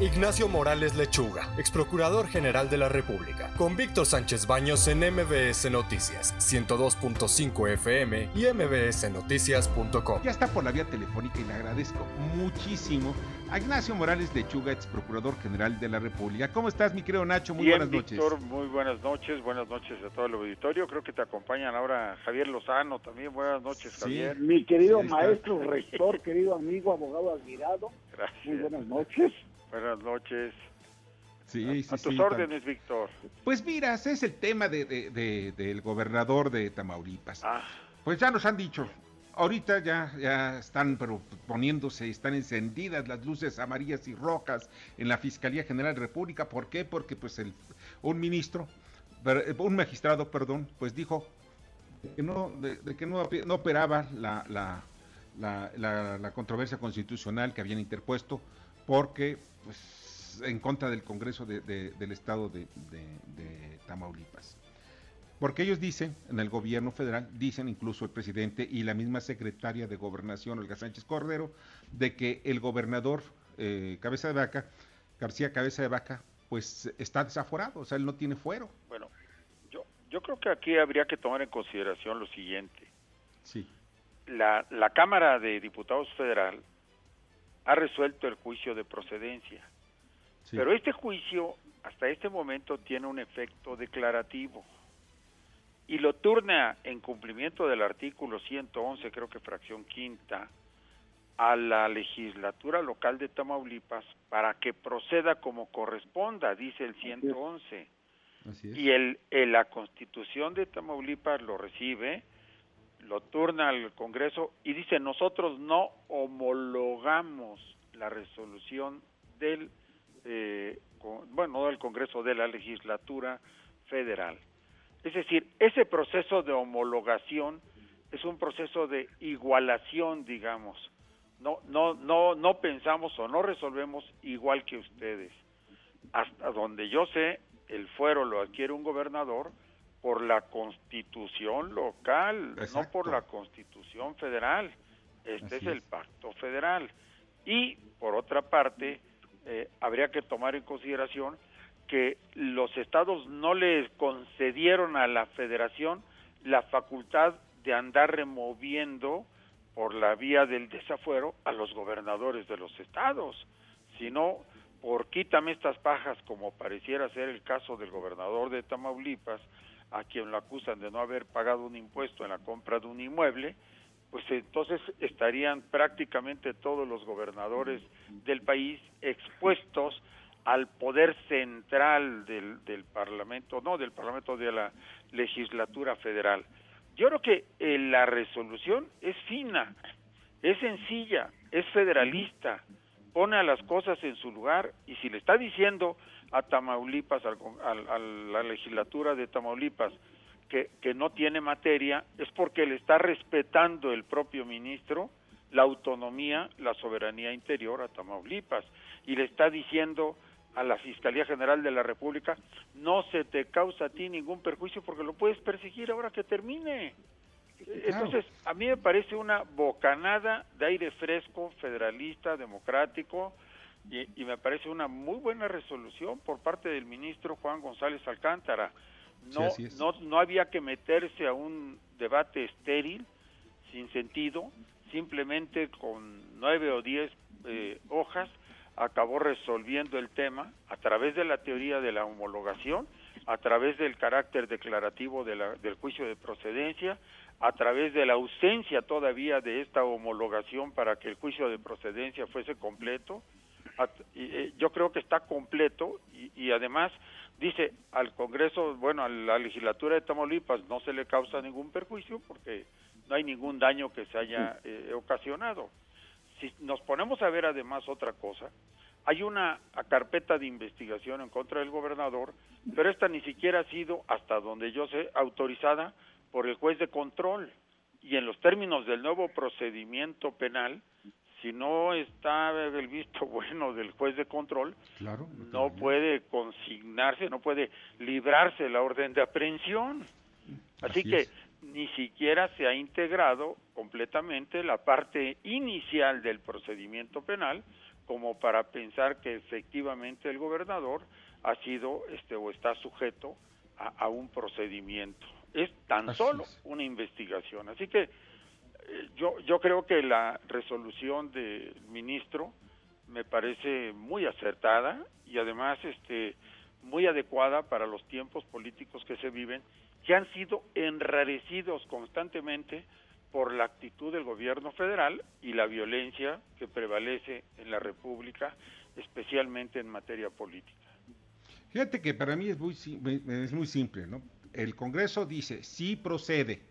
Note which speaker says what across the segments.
Speaker 1: Ignacio Morales Lechuga, ex procurador general de la República, con Víctor Sánchez Baños en MBS Noticias, 102.5 FM y mbsnoticias.com.
Speaker 2: Ya está por la vía telefónica y le agradezco muchísimo a Ignacio Morales Lechuga, ex procurador general de la República. ¿Cómo estás, mi querido Nacho? Muy
Speaker 3: Bien,
Speaker 2: buenas noches.
Speaker 3: Víctor, muy buenas noches, buenas noches a todo el auditorio. Creo que te acompañan ahora Javier Lozano también. Buenas noches,
Speaker 2: Sí.
Speaker 3: Javier.
Speaker 4: Mi querido
Speaker 2: Sí,
Speaker 4: maestro, rector, querido amigo, abogado admirado,
Speaker 3: Gracias.
Speaker 4: muy buenas noches.
Speaker 3: Buenas noches.
Speaker 2: Sí, sí,
Speaker 3: a tus
Speaker 2: sí,
Speaker 3: órdenes, Víctor.
Speaker 2: Pues mira, ese es el tema de, de- de- del gobernador de Tamaulipas.
Speaker 3: Ah,
Speaker 2: Pues ya nos han dicho, ahorita ya, ya están pero poniéndose, están encendidas las luces amarillas y rojas en la Fiscalía General de la República. ¿Por qué? Porque pues el, un ministro, un magistrado, perdón, pues dijo que no, de, que no, no operaba la- la- la controversia constitucional que habían interpuesto porque pues en contra del Congreso de- de- del Estado de, de- de Tamaulipas. Porque ellos dicen, en el gobierno federal, dicen incluso el presidente y la misma secretaria de gobernación, Olga Sánchez Cordero, de que el gobernador eh, Cabeza de Vaca, García Cabeza de Vaca, pues está desaforado, o sea, él no tiene fuero.
Speaker 3: bueno, yo, yo creo que aquí habría que tomar en consideración lo siguiente.
Speaker 2: Sí.
Speaker 3: La, la Cámara de Diputados Federal ha resuelto el juicio de procedencia,
Speaker 2: sí.
Speaker 3: pero este juicio hasta este momento tiene un efecto declarativo y lo turna en cumplimiento del artículo 111, creo que fracción quinta, a la legislatura local de Tamaulipas para que proceda como corresponda, dice el 111.
Speaker 2: Así es.
Speaker 3: Y el, el- la constitución de Tamaulipas lo recibe, lo turna al Congreso y dice, nosotros no homologamos la resolución del, eh, con- bueno, no del Congreso, de la legislatura federal. Es decir, ese proceso de homologación es un proceso de igualación, digamos. No, no, no, no pensamos o no resolvemos igual que ustedes. Hasta donde yo sé, el fuero lo adquiere un gobernador por la constitución local, no por la constitución federal. Este es el pacto federal. Y, por otra parte, eh, habría que tomar en consideración que los estados no le concedieron a la federación la facultad de andar removiendo por la vía del desafuero a los gobernadores de los estados, sino por quítame estas pajas como pareciera ser el caso del gobernador de Tamaulipas, a quien lo acusan de no haber pagado un impuesto en la compra de un inmueble, pues entonces estarían prácticamente todos los gobernadores del país expuestos al poder central del, del Parlamento, no del Parlamento de la legislatura federal. Yo creo que eh, la resolución es fina, es sencilla, es federalista, pone a las cosas en su lugar y si le está diciendo a Tamaulipas, al- a la legislatura de Tamaulipas, que, que no tiene materia, es porque le está respetando el propio ministro la autonomía, la soberanía interior a Tamaulipas y le está diciendo a la Fiscalía General de la República, no se te causa a ti ningún perjuicio porque lo puedes perseguir ahora que termine. Entonces, a mí me parece una bocanada de aire fresco, federalista, democrático, y, y me parece una muy buena resolución por parte del ministro Juan González Alcántara. No, no, no había que meterse a un debate estéril, sin sentido, simplemente con nueve o diez eh, hojas acabó resolviendo el tema a través de la teoría de la homologación, a través del carácter declarativo de la- del juicio de procedencia, a través de la ausencia todavía de esta homologación para que el juicio de procedencia fuese completo. Eh, yo creo que está completo y, y además dice al Congreso, bueno, a la legislatura de Tamaulipas no se le causa ningún perjuicio porque no hay ningún daño que se haya eh, ocasionado. Si nos ponemos a ver además otra cosa, hay una carpeta de investigación en contra del gobernador, pero esta ni siquiera ha sido, hasta donde yo sé, autorizada por el juez de control. Y en los términos del nuevo procedimiento penal, si no está el visto bueno del juez de control,
Speaker 2: Claro.
Speaker 3: no puede consignarse, no puede librarse la orden de aprehensión. Así,
Speaker 2: Así
Speaker 3: que
Speaker 2: es.
Speaker 3: ni siquiera se ha integrado completamente la parte inicial del procedimiento penal como para pensar que efectivamente el gobernador ha sido este o está sujeto a, un procedimiento. Es tan solo una investigación. Así que eh, yo, yo creo que la resolución del ministro me parece muy acertada y además este muy adecuada para los tiempos políticos que se viven, que han sido enrarecidos constantemente por la actitud del gobierno federal y la violencia que prevalece en la República, especialmente en materia política.
Speaker 2: Fíjate que para mí es muy, es muy simple, ¿no? El Congreso dice, sí procede,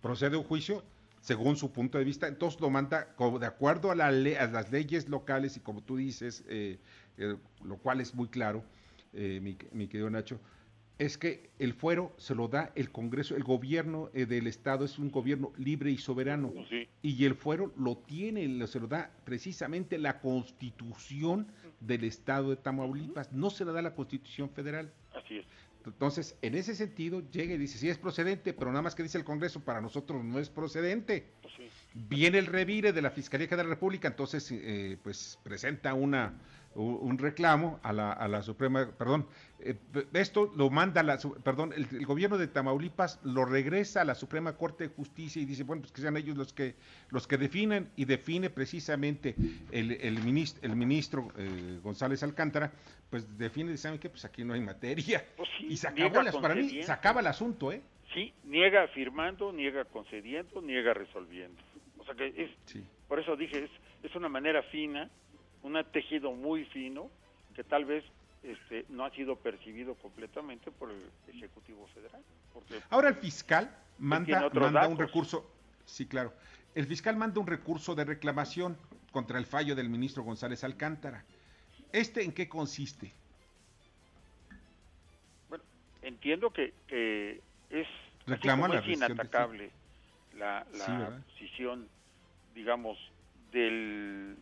Speaker 2: procede un juicio según su punto de vista, entonces lo manda de acuerdo a, la a las leyes locales y como tú dices, eh, eh, lo cual es muy claro, eh, mi, mi, querido Nacho, es que el fuero se lo da el Congreso, el gobierno eh, del Estado es un gobierno libre y soberano. Y el fuero lo tiene, se lo da precisamente la Constitución del Estado de Tamaulipas, no se lo da la Constitución Federal.
Speaker 3: Así es.
Speaker 2: Entonces, en ese sentido, llega y dice, sí es procedente, pero nada más que dice el Congreso, para nosotros no es procedente. Pues Viene el revire de la Fiscalía General de la República, entonces, eh, pues presenta una, un reclamo a la, a la Suprema, perdón, eh, esto lo manda la, perdón, el, gobierno de Tamaulipas lo regresa a la Suprema Corte de Justicia y dice, bueno, pues que sean ellos los que los que definen y define precisamente el, el ministro, el ministro eh, González Alcántara, pues define, ¿saben qué? Pues aquí no hay materia.
Speaker 3: Pues
Speaker 2: y se acabó las, para mí, se acaba el asunto, ¿eh?
Speaker 3: Sí, niega afirmando, niega concediendo, niega resolviendo. Sea que es, por eso dije, es, es una manera fina un tejido muy fino que tal vez este, no ha sido percibido completamente por el Ejecutivo Federal.
Speaker 2: Ahora el fiscal manda, manda un recurso, sí, claro, el fiscal manda un recurso de reclamación contra el fallo del ministro González Alcántara. ¿Este en qué consiste?
Speaker 3: Bueno, entiendo que, es,
Speaker 2: Reclama
Speaker 3: es inatacable la, la posición, digamos, del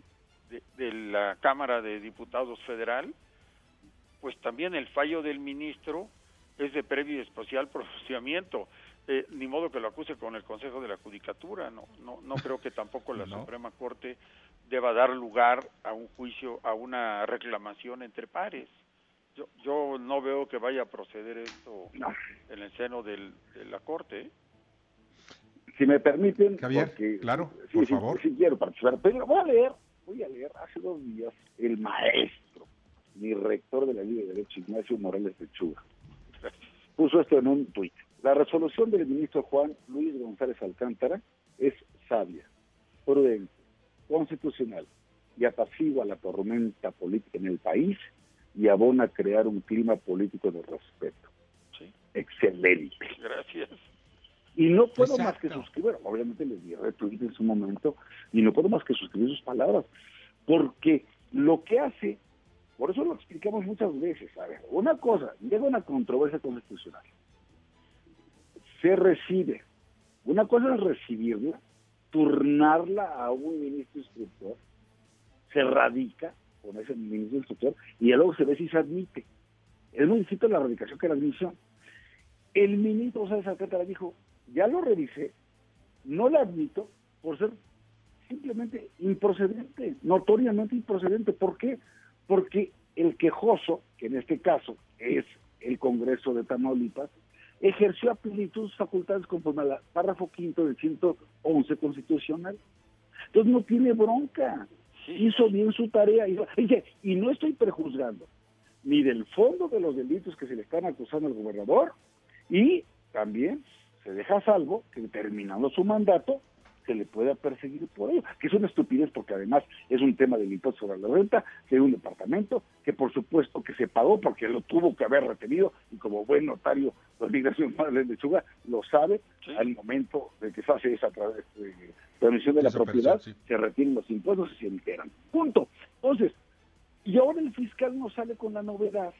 Speaker 3: de, la Cámara de Diputados Federal, pues también el fallo del ministro es de previo y especial pronunciamiento. Eh, ni modo que lo acuse con el Consejo de la Judicatura, no, no, no creo que tampoco la Suprema Corte deba dar lugar a un juicio, a una reclamación entre pares. Yo, yo no veo que vaya a proceder esto en el seno del, de la Corte.
Speaker 4: Si me permiten,
Speaker 2: Javier, claro, por favor.
Speaker 4: Sí, quiero participar, pero voy a leer voy a leer hace dos días el maestro, mi rector de la Liga de Derecho, Ignacio Morales de Chuga. Puso esto en un tuit. La resolución del ministro Juan Luis González Alcántara es sabia, prudente, constitucional y apacigua la tormenta política en el país y abona a crear un clima político de respeto.
Speaker 3: Sí.
Speaker 4: Excelente.
Speaker 3: Gracias.
Speaker 4: Y no puedo más que suscribir, obviamente les di retweet en su momento, y no puedo más que suscribir sus palabras, porque lo que hace, por eso lo explicamos muchas veces, a ver, una cosa, llega una controversia constitucional, se recibe, una cosa es recibirla, turnarla a un ministro instructor, se radica con ese ministro instructor y luego se ve si se admite. Es muy distinto la radicación que la admisión. El ministro José Alcántara dijo, ya lo revisé, no la admito por ser simplemente improcedente, notoriamente improcedente. ¿Por qué? Porque el quejoso, que en este caso es el Congreso de Tamaulipas, ejerció a plenitud sus facultades conforme al párrafo quinto del 111 constitucional. Entonces no tiene bronca, hizo bien su tarea. Y, y no estoy prejuzgando ni del fondo de los delitos que se le están acusando al gobernador y también se deja salvo que terminando su mandato se le pueda perseguir por ello, que es una estupidez porque además es un tema del impuesto sobre la renta de un departamento que por supuesto que se pagó porque lo tuvo que haber retenido y como buen notario de migración de lechuga lo sabe al momento de que se hace esa transmisión de la propiedad se retienen los impuestos y se enteran punto. Entonces y ahora el fiscal no sale con la novedad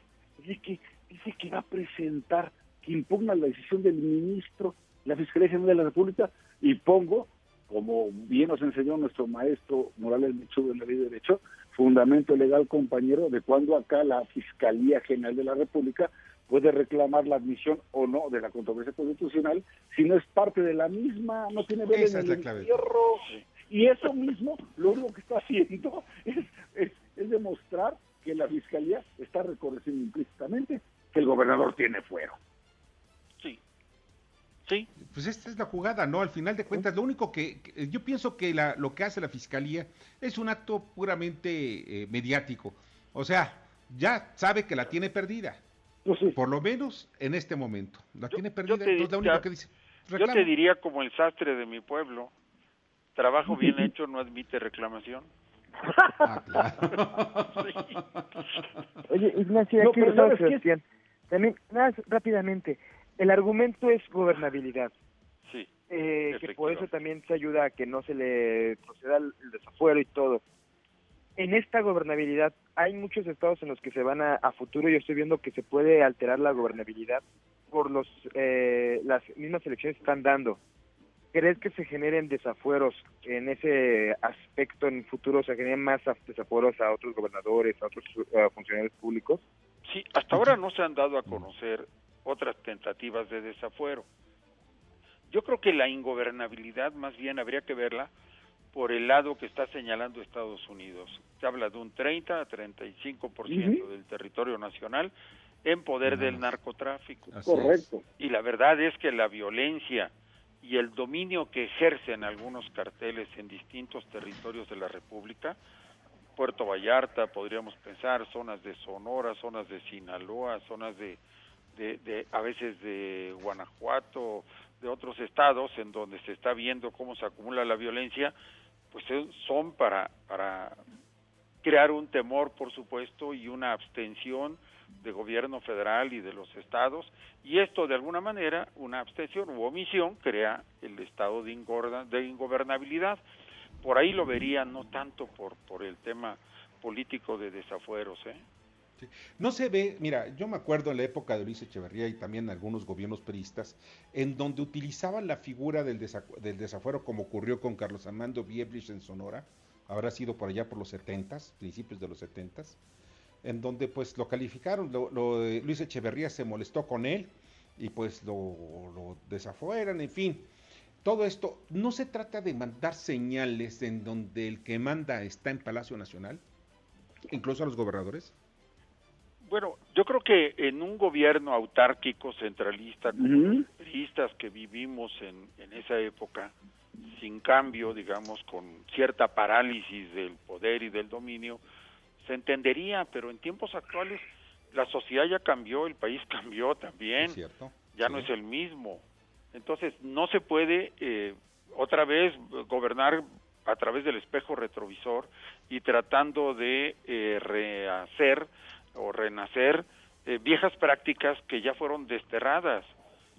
Speaker 4: de que dice que va a presentar que impugna la decisión del ministro, la Fiscalía General de la República, y pongo, como bien nos enseñó nuestro maestro Morales Mechudo en la ley de derecho, fundamento legal, compañero, de cuando acá la Fiscalía General de la República puede reclamar la admisión o no de la controversia constitucional si no es parte de la misma, no tiene ver en el entierro. Y eso mismo, lo único que está haciendo es, es demostrar que la fiscalía está reconociendo implícitamente que el gobernador tiene fuero.
Speaker 3: Sí. Sí.
Speaker 2: Pues esta es la jugada, ¿no? Al final de cuentas, lo único que, yo pienso que la, lo que hace la fiscalía es un acto puramente eh, mediático. O sea, ya sabe que la tiene perdida. Pues Por lo menos en este momento. La tiene perdida. Entonces, lo único que dice.
Speaker 3: Yo te diría como el sastre de mi pueblo. Trabajo bien hecho no admite reclamación.
Speaker 5: Ah, Oye, Ignacio, aquí no, También, nada, rápidamente, el argumento es gobernabilidad.
Speaker 3: Sí.
Speaker 5: Eh, que por eso también se ayuda a que no se le proceda el desafuero y todo. En esta gobernabilidad, hay muchos estados en los que se van a, a futuro. Yo estoy viendo que se puede alterar la gobernabilidad por los eh, las mismas elecciones que están dando. ¿Crees que se generen desafueros en ese aspecto en futuro? ¿Se generen más desafueros a otros gobernadores, a otros funcionarios públicos?
Speaker 3: Sí, hasta ahora no se han dado a conocer otras tentativas de desafuero. Yo creo que la ingobernabilidad más bien habría que verla por el lado que está señalando Estados Unidos. Se habla de un 30 a 35% del territorio nacional en poder del narcotráfico.
Speaker 4: Correcto.
Speaker 3: Y la verdad es que la violencia y el dominio que ejercen algunos carteles en distintos territorios de la República, Puerto Vallarta, podríamos pensar, zonas de Sonora, zonas de Sinaloa, zonas de, de, a veces de Guanajuato, de otros estados en donde se está viendo cómo se acumula la violencia, pues son para, para crear un temor, por supuesto, y una abstención de gobierno federal y de los estados y esto de alguna manera una abstención u omisión crea el estado de, de ingobernabilidad por ahí lo vería no tanto por por el tema político de desafueros ¿eh?
Speaker 2: No se ve, mira, yo me acuerdo en la época de Luis Echeverría y también algunos gobiernos peristas, en donde utilizaban la figura del, desafuero como ocurrió con Carlos Armando Bieblich en Sonora, habrá sido por allá por los setentas, principios de los setentas, en donde pues lo calificaron, lo, Luis Echeverría se molestó con él y pues lo, desafueran, en fin. Todo esto no se trata de mandar señales en donde el que manda está en Palacio Nacional, incluso a los gobernadores.
Speaker 3: Bueno, yo creo que en un gobierno autárquico, centralista, como que vivimos en, en esa época, sin cambio, digamos, con cierta parálisis del poder y del dominio, se entendería, pero en tiempos actuales la sociedad ya cambió, el país cambió también, ya no es el mismo. Entonces no se puede eh, otra vez gobernar a través del espejo retrovisor y tratando de eh, rehacer o renacer eh, viejas prácticas que ya fueron desterradas.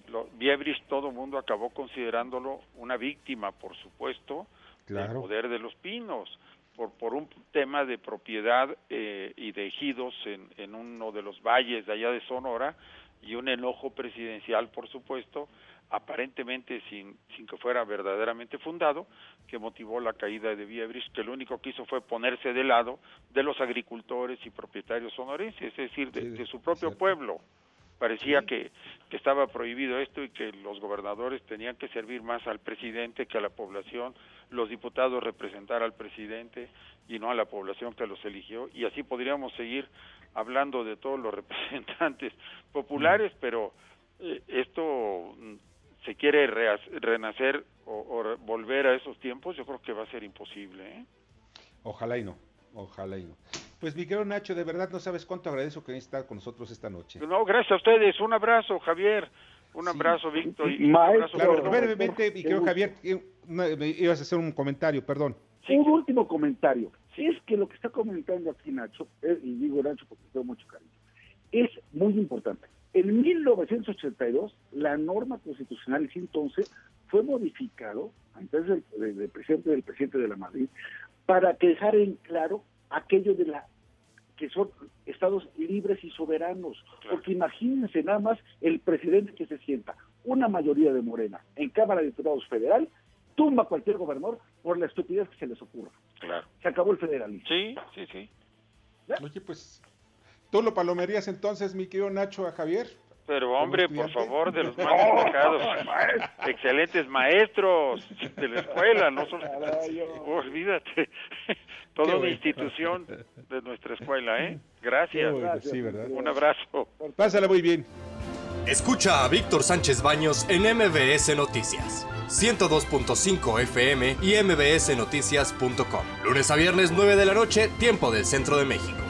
Speaker 3: Lo, Biebris todo el mundo acabó considerándolo una víctima, por supuesto, del poder de los pinos por, por un tema de propiedad eh, y de ejidos en, en uno de los valles de allá de Sonora y un enojo presidencial, por supuesto, aparentemente sin, sin que fuera verdaderamente fundado, que motivó la caída de Viebris, que lo único que hizo fue ponerse de lado de los agricultores y propietarios sonorenses, es decir, de, su propio pueblo. Parecía que, que estaba prohibido esto y que los gobernadores tenían que servir más al presidente que a la población, los diputados representar al presidente y no a la población que los eligió, y así podríamos seguir hablando de todos los representantes populares, pero eh, esto se quiere renacer o, volver a esos tiempos, yo creo que va a ser imposible. ¿eh?
Speaker 2: Ojalá y no, ojalá y no. Pues Miguel Nacho, de verdad no sabes cuánto agradezco que estés con nosotros esta noche.
Speaker 3: No, gracias a ustedes. Un abrazo, Javier. Un abrazo, Víctor.
Speaker 2: Y, un abrazo, claro, brevemente, mi querido Javier, ibas a hacer un comentario, perdón.
Speaker 4: un último comentario. Es que lo que está comentando aquí Nacho, y digo Nacho porque tengo mucho cariño, es muy importante. En 1982, la norma constitucional 111 fue modificado, antes del, presidente del presidente de la Madrid, para que dejar en claro aquello de la que son estados libres y soberanos. Porque imagínense nada más el presidente que se sienta, una mayoría de Morena en Cámara de Diputados Federal, tumba a cualquier gobernador por la estupidez que se les ocurra.
Speaker 3: Claro.
Speaker 4: Se acabó el federalismo.
Speaker 3: Sí, sí, sí.
Speaker 2: Oye, pues, ¿tú lo palomerías entonces, mi querido Nacho, a Javier?
Speaker 3: Pero hombre, por favor, de los más destacados, excelentes maestros de la escuela, no son... olvídate. Toda una institución de nuestra escuela, ¿eh? Gracias.
Speaker 2: sí, ¿verdad?
Speaker 3: Un abrazo.
Speaker 2: Pásala muy bien.
Speaker 1: Escucha a Víctor Sánchez Baños en MBS Noticias. 102.5 FM y mbsnoticias.com. Lunes a viernes 9 de la noche, tiempo del centro de México.